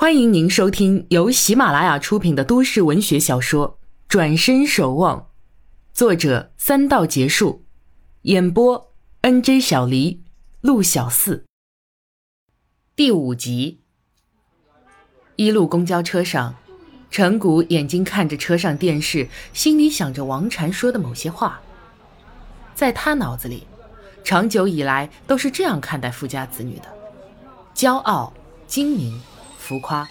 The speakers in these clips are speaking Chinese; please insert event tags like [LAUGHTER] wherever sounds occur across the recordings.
欢迎您收听由喜马拉雅出品的都市文学小说《转身守望》，作者三道结束，演播 N J 小黎、陆小四。第五集。一路公交车上，陈谷眼睛看着车上电视，心里想着王禅说的某些话。在他脑子里，长久以来都是这样看待富家子女的：骄傲、精明。浮夸，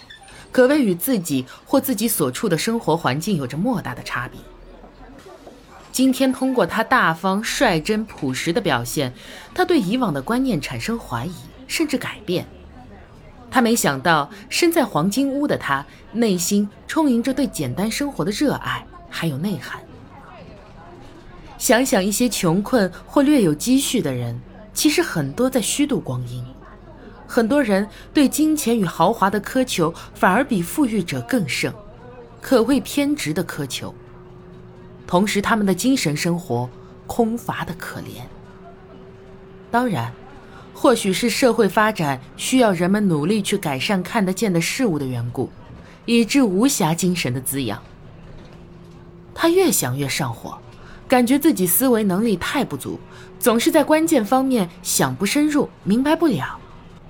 可谓与自己或自己所处的生活环境有着莫大的差别。今天通过他大方、率真、朴实的表现，他对以往的观念产生怀疑，甚至改变。他没想到，身在黄金屋的他，内心充盈着对简单生活的热爱，还有内涵。想想一些穷困或略有积蓄的人，其实很多在虚度光阴。很多人对金钱与豪华的苛求，反而比富裕者更盛，可谓偏执的苛求。同时，他们的精神生活空乏的可怜。当然，或许是社会发展需要人们努力去改善看得见的事物的缘故，以致无暇精神的滋养。他越想越上火，感觉自己思维能力太不足，总是在关键方面想不深入，明白不了。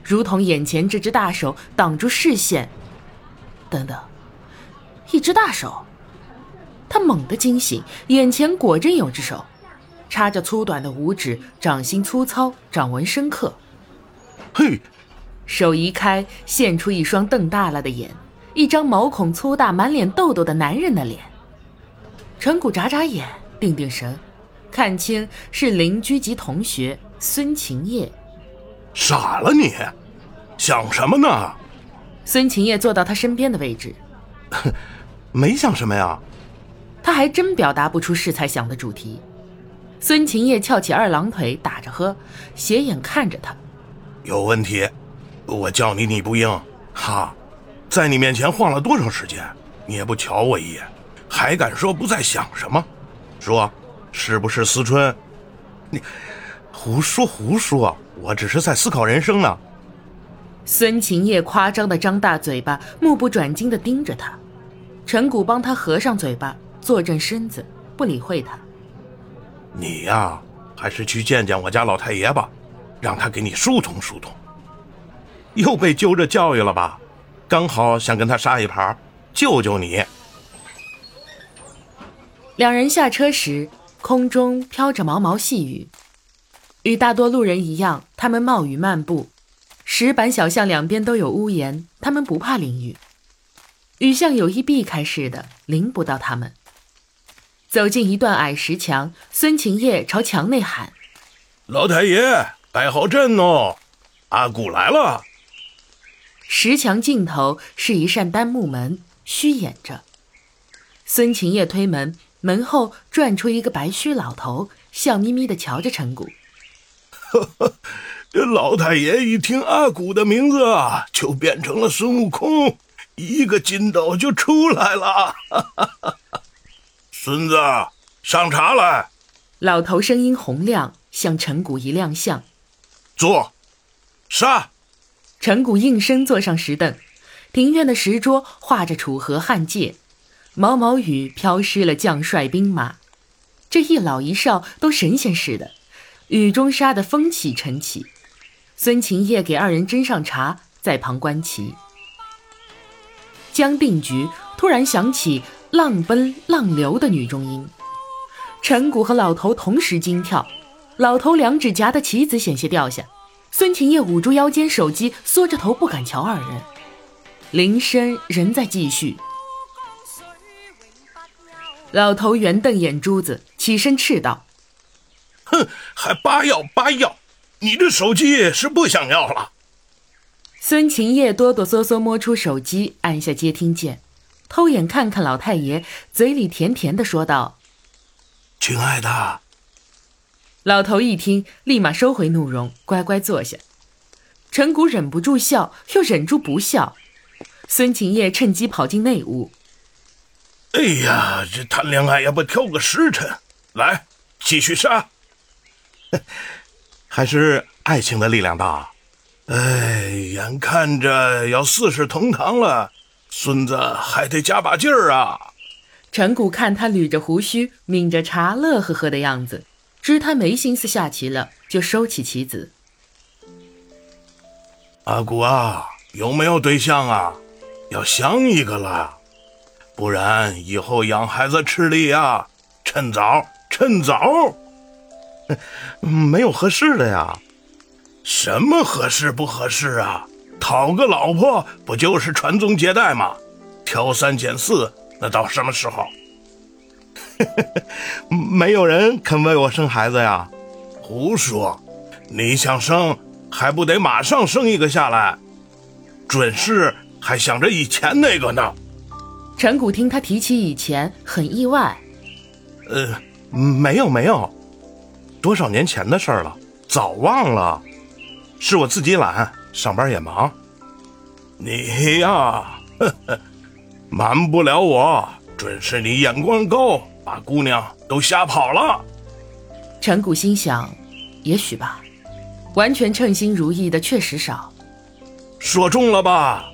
如同眼前这只大手挡住视线，等等，一只大手。他猛地惊醒，眼前果真有只手，插着粗短的五指，掌心粗糙，掌纹深刻。嘿，手移开，现出一双瞪大了的眼，一张毛孔粗大、满脸痘痘的男人的脸。陈谷眨眨眼，定定神，看清是邻居及同学孙晴叶。傻了你，想什么呢？孙晴叶坐到他身边的位置，[LAUGHS] 没想什么呀。他还真表达不出是才想的主题。孙晴叶翘起二郎腿，打着呵，斜眼看着他。有问题，我叫你你不应，哈，在你面前晃了多长时间，你也不瞧我一眼，还敢说不在想什么？说，是不是思春？你。胡说胡说！我只是在思考人生呢。孙晴叶夸张的张大嘴巴，目不转睛的盯着他。陈谷帮他合上嘴巴，坐正身子，不理会他。你呀，还是去见见我家老太爷吧，让他给你疏通疏通。又被揪着教育了吧？刚好想跟他杀一盘，救救你。两人下车时，空中飘着毛毛细雨。与大多路人一样，他们冒雨漫步。石板小巷两边都有屋檐，他们不怕淋雨。雨像有意避开似的，淋不到他们。走进一段矮石墙，孙晴叶朝墙内喊：“老太爷，摆好阵哦，阿古来了。”石墙尽头是一扇单木门，虚掩着。孙晴叶推门，门后转出一个白须老头，笑眯眯地瞧着陈谷。呵呵，这老太爷一听阿古的名字啊，就变成了孙悟空，一个筋斗就出来了。[LAUGHS] 孙子，上茶来。老头声音洪亮，向陈谷一亮相。坐，杀。陈谷应声坐上石凳。庭院的石桌画着楚河汉界，毛毛雨飘湿了将帅兵马，这一老一少都神仙似的。雨中杀得风起尘起，孙晴叶给二人斟上茶，在旁观棋。将定局，突然响起浪奔浪流的女中音，陈谷和老头同时惊跳，老头两指夹的棋子险些掉下，孙晴叶捂住腰间手机，缩着头不敢瞧二人。铃声仍在继续，老头圆瞪眼珠子，起身斥道。哼，还八要八要，你这手机是不想要了？孙晴叶哆哆嗦嗦摸出手机，按下接听键，偷眼看看老太爷，嘴里甜甜的说道：“亲爱的。”老头一听，立马收回怒容，乖乖坐下。陈谷忍不住笑，又忍住不笑。孙晴叶趁机跑进内屋。哎呀，这谈恋爱也不挑个时辰，来，继续杀。[LAUGHS] 还是爱情的力量大。哎，眼看着要四世同堂了，孙子还得加把劲儿啊！陈谷看他捋着胡须，抿着茶，乐呵呵的样子，知他没心思下棋了，就收起棋子。阿谷啊，有没有对象啊？要想一个了，不然以后养孩子吃力啊！趁早，趁早。[LAUGHS] 没有合适的呀。什么合适不合适啊？讨个老婆不就是传宗接代吗？挑三拣四，那到什么时候？[LAUGHS] 没有人肯为我生孩子呀？胡说！你想生，还不得马上生一个下来？准是还想着以前那个呢。陈谷听他提起以前，很意外。呃，没有没有，多少年前的事了，早忘了。是我自己懒，上班也忙。你呀，呵呵，瞒不了我，准是你眼光高，把姑娘都吓跑了。陈谷心想，也许吧，完全称心如意的确实少。说中了吧？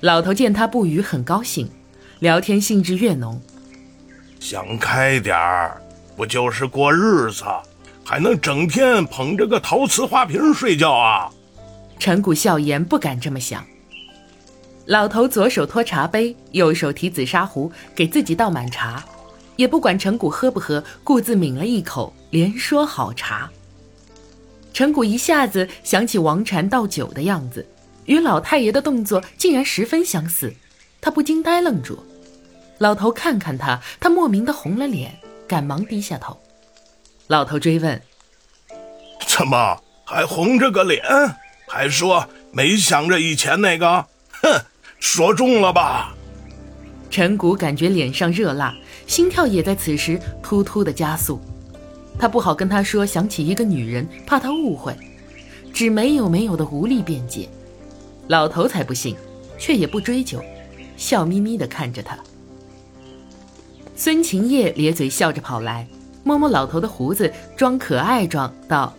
老头见他不语，很高兴，聊天兴致越浓。想开点儿，不就是过日子？还能整天捧着个陶瓷花瓶睡觉啊？陈谷笑言：“不敢这么想。”老头左手托茶杯，右手提紫砂壶，给自己倒满茶，也不管陈谷喝不喝，顾自抿了一口，连说好茶。陈谷一下子想起王禅倒酒的样子，与老太爷的动作竟然十分相似，他不禁呆愣住。老头看看他，他莫名的红了脸，赶忙低下头。老头追问：“怎么还红着个脸？还说没想着以前那个？哼，说中了吧？”陈谷感觉脸上热辣，心跳也在此时突突的加速。他不好跟他说想起一个女人，怕他误会，只没有没有的无力辩解。老头才不信，却也不追究，笑眯眯的看着他。孙晴叶咧嘴笑着跑来。摸摸老头的胡子，装可爱状道：“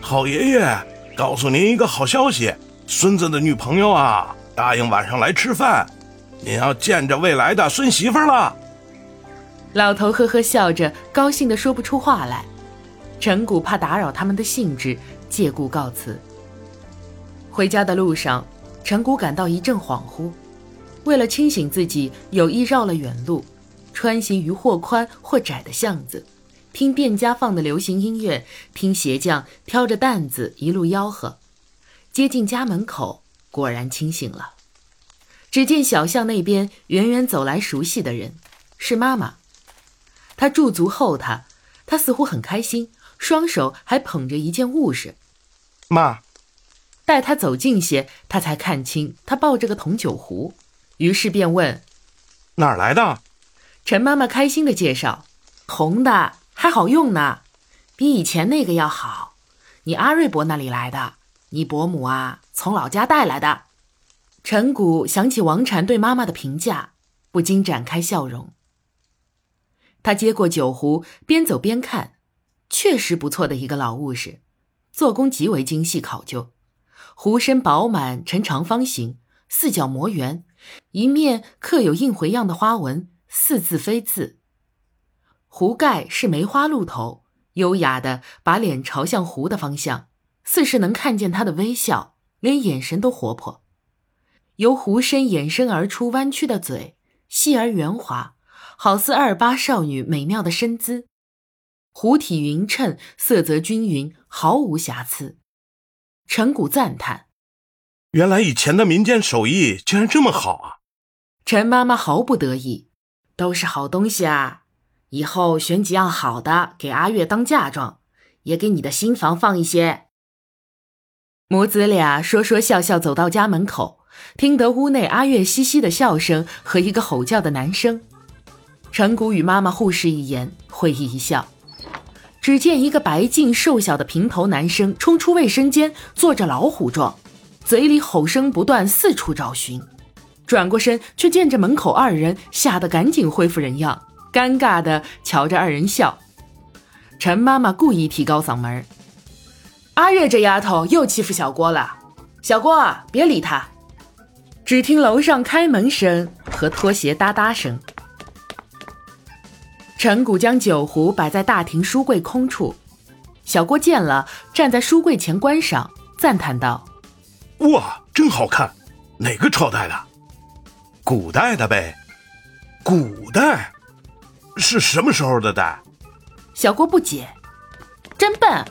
好爷爷，告诉您一个好消息，孙子的女朋友啊，答应晚上来吃饭，您要见着未来的孙媳妇了。”老头呵呵笑着，高兴的说不出话来。陈谷怕打扰他们的兴致，借故告辞。回家的路上，陈谷感到一阵恍惚，为了清醒自己，有意绕了远路。穿行于或宽或窄的巷子，听店家放的流行音乐，听鞋匠挑着担子一路吆喝。接近家门口，果然清醒了。只见小巷那边远远走来熟悉的人，是妈妈。她驻足候他，她似乎很开心，双手还捧着一件物事。妈，待他走近些，他才看清他抱着个铜酒壶，于是便问：“哪儿来的？”陈妈妈开心的介绍：“红的还好用呢，比以前那个要好。你阿瑞伯那里来的？你伯母啊，从老家带来的。”陈谷想起王禅对妈妈的评价，不禁展开笑容。他接过酒壶，边走边看，确实不错的一个老物事，做工极为精细考究。壶身饱满，呈长方形，四角磨圆，一面刻有印回样的花纹。似字非字，壶盖是梅花鹿头，优雅的把脸朝向壶的方向，似是能看见他的微笑，连眼神都活泼。由壶身衍生而出弯曲的嘴，细而圆滑，好似二八少女美妙的身姿。壶体匀称，色泽均匀，毫无瑕疵。陈谷赞叹：“原来以前的民间手艺竟然这么好啊！”陈妈妈毫不得意。都是好东西啊！以后选几样好的给阿月当嫁妆，也给你的新房放一些。母子俩说说笑笑走到家门口，听得屋内阿月嘻嘻的笑声和一个吼叫的男声。陈谷与妈妈互视一眼，会意一笑。只见一个白净瘦小的平头男生冲出卫生间，做着老虎状，嘴里吼声不断，四处找寻。转过身，却见着门口二人，吓得赶紧恢复人样，尴尬的瞧着二人笑。陈妈妈故意提高嗓门：“阿月这丫头又欺负小郭了，小郭啊别理她。只听楼上开门声和拖鞋哒哒声。陈谷将酒壶摆在大厅书柜空处，小郭见了，站在书柜前观赏，赞叹道：“哇，真好看！哪个朝代的？古代的呗。古代是什么时候的代？”小郭不解：“真笨。”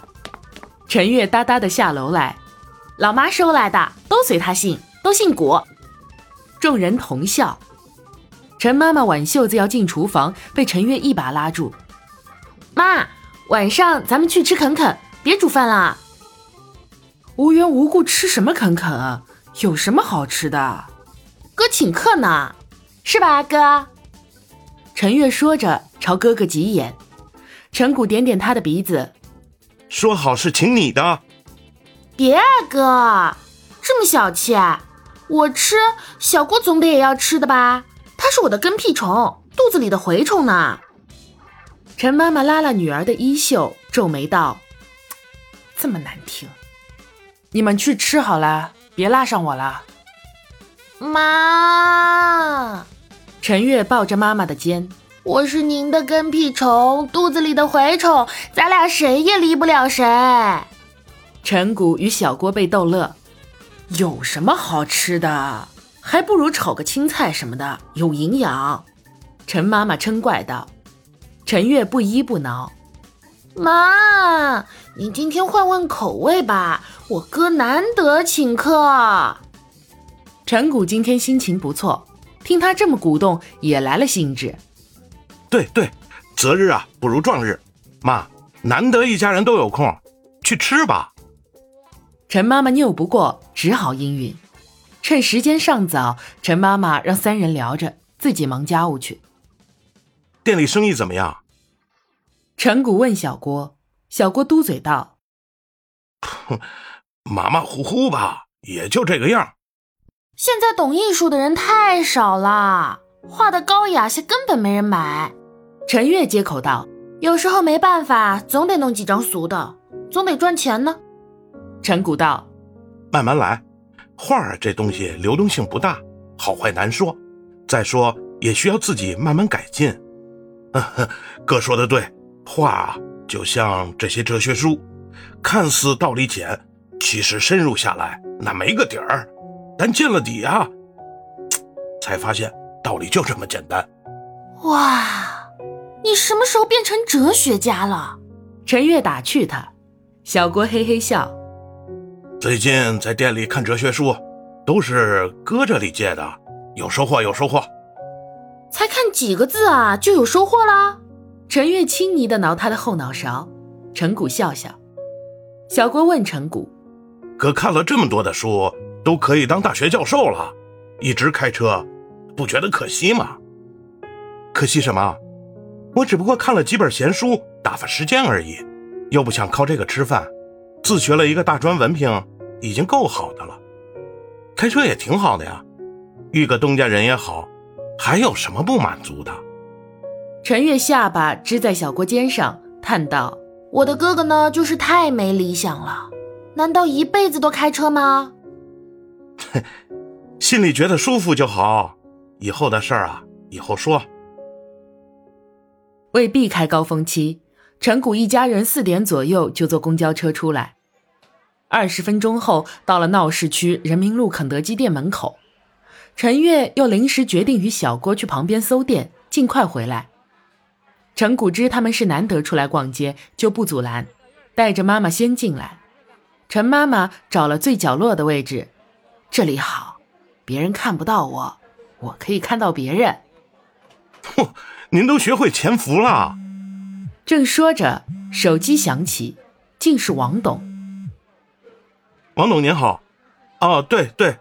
陈月哒哒的下楼来：“老妈收来的，都随她姓，都姓古。”众人同笑。陈妈妈挽袖子要进厨房，被陈月一把拉住：“妈，晚上咱们去吃肯肯，别煮饭了。无缘无故吃什么肯肯？有什么好吃的？哥请客呢，是吧，哥？”陈月说着，朝哥哥挤眼。陈谷点点他的鼻子，说好是请你的。别啊，哥，这么小气。我吃，小郭总得也要吃的吧？他是我的跟屁虫，肚子里的蛔虫呢。陈妈妈拉了女儿的衣袖，皱眉道：“这么难听，你们去吃好了，别拉上我了。”妈，陈月抱着妈妈的肩：“我是您的跟屁虫，肚子里的蛔虫，咱俩谁也离不了谁。”陈谷与小郭被逗乐。有什么好吃的？还不如炒个青菜什么的，有营养。陈妈妈嗔怪道。陈月不依不挠：“妈，你今天换换口味吧，我哥难得请客。”陈谷今天心情不错，听他这么鼓动，也来了兴致。对对，择日啊不如撞日，妈，难得一家人都有空，去吃吧。陈妈妈拗不过，只好应允。趁时间尚早，陈妈妈让三人聊着，自己忙家务去。店里生意怎么样？陈谷问小郭，小郭嘟嘴道：“哼，马马虎虎吧，也就这个样。现在懂艺术的人太少了，画的高雅些根本没人买。”陈月接口道：“有时候没办法，总得弄几张俗的，总得赚钱呢。”陈谷道：“慢慢来，画这东西流动性不大，好坏难说。再说也需要自己慢慢改进。呵 [LAUGHS] 呵哥说的对，画就像这些哲学书，看似道理浅，其实深入下来那没个底儿。但见了底啊，才发现道理就这么简单。”哇，你什么时候变成哲学家了？陈月打趣他，小郭嘿嘿笑。最近在店里看哲学书，都是哥这里借的，有收获，有收获。才看几个字啊，就有收获啦？陈月轻昵的挠他的后脑勺，陈谷笑笑。小郭问陈谷：“哥看了这么多的书，都可以当大学教授了，一直开车，不觉得可惜吗？”可惜什么？我只不过看了几本闲书，打发时间而已，又不想靠这个吃饭。自学了一个大专文凭，已经够好的了。开车也挺好的呀，遇个东家人也好，还有什么不满足的？陈月下巴支在小郭肩上，叹道：“我的哥哥呢，就是太没理想了。难道一辈子都开车吗？” [LAUGHS] 心里觉得舒服就好。以后的事儿啊，以后说。为避开高峰期，陈谷一家人四点左右就坐公交车出来。二十分钟后，到了闹市区人民路肯德基店门口，陈月又临时决定与小郭去旁边搜店，尽快回来。陈谷知他们是难得出来逛街，就不阻拦，带着妈妈先进来。陈妈妈找了最角落的位置，这里好，别人看不到我，我可以看到别人。嚯，您都学会潜伏了。正说着，手机响起，竟是王董。王董您好，哦对对，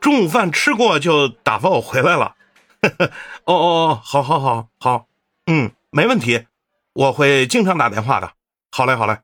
中午饭吃过就打发我回来了。[LAUGHS] 哦哦哦，好好好好，嗯，没问题，我会经常打电话的。好嘞好嘞。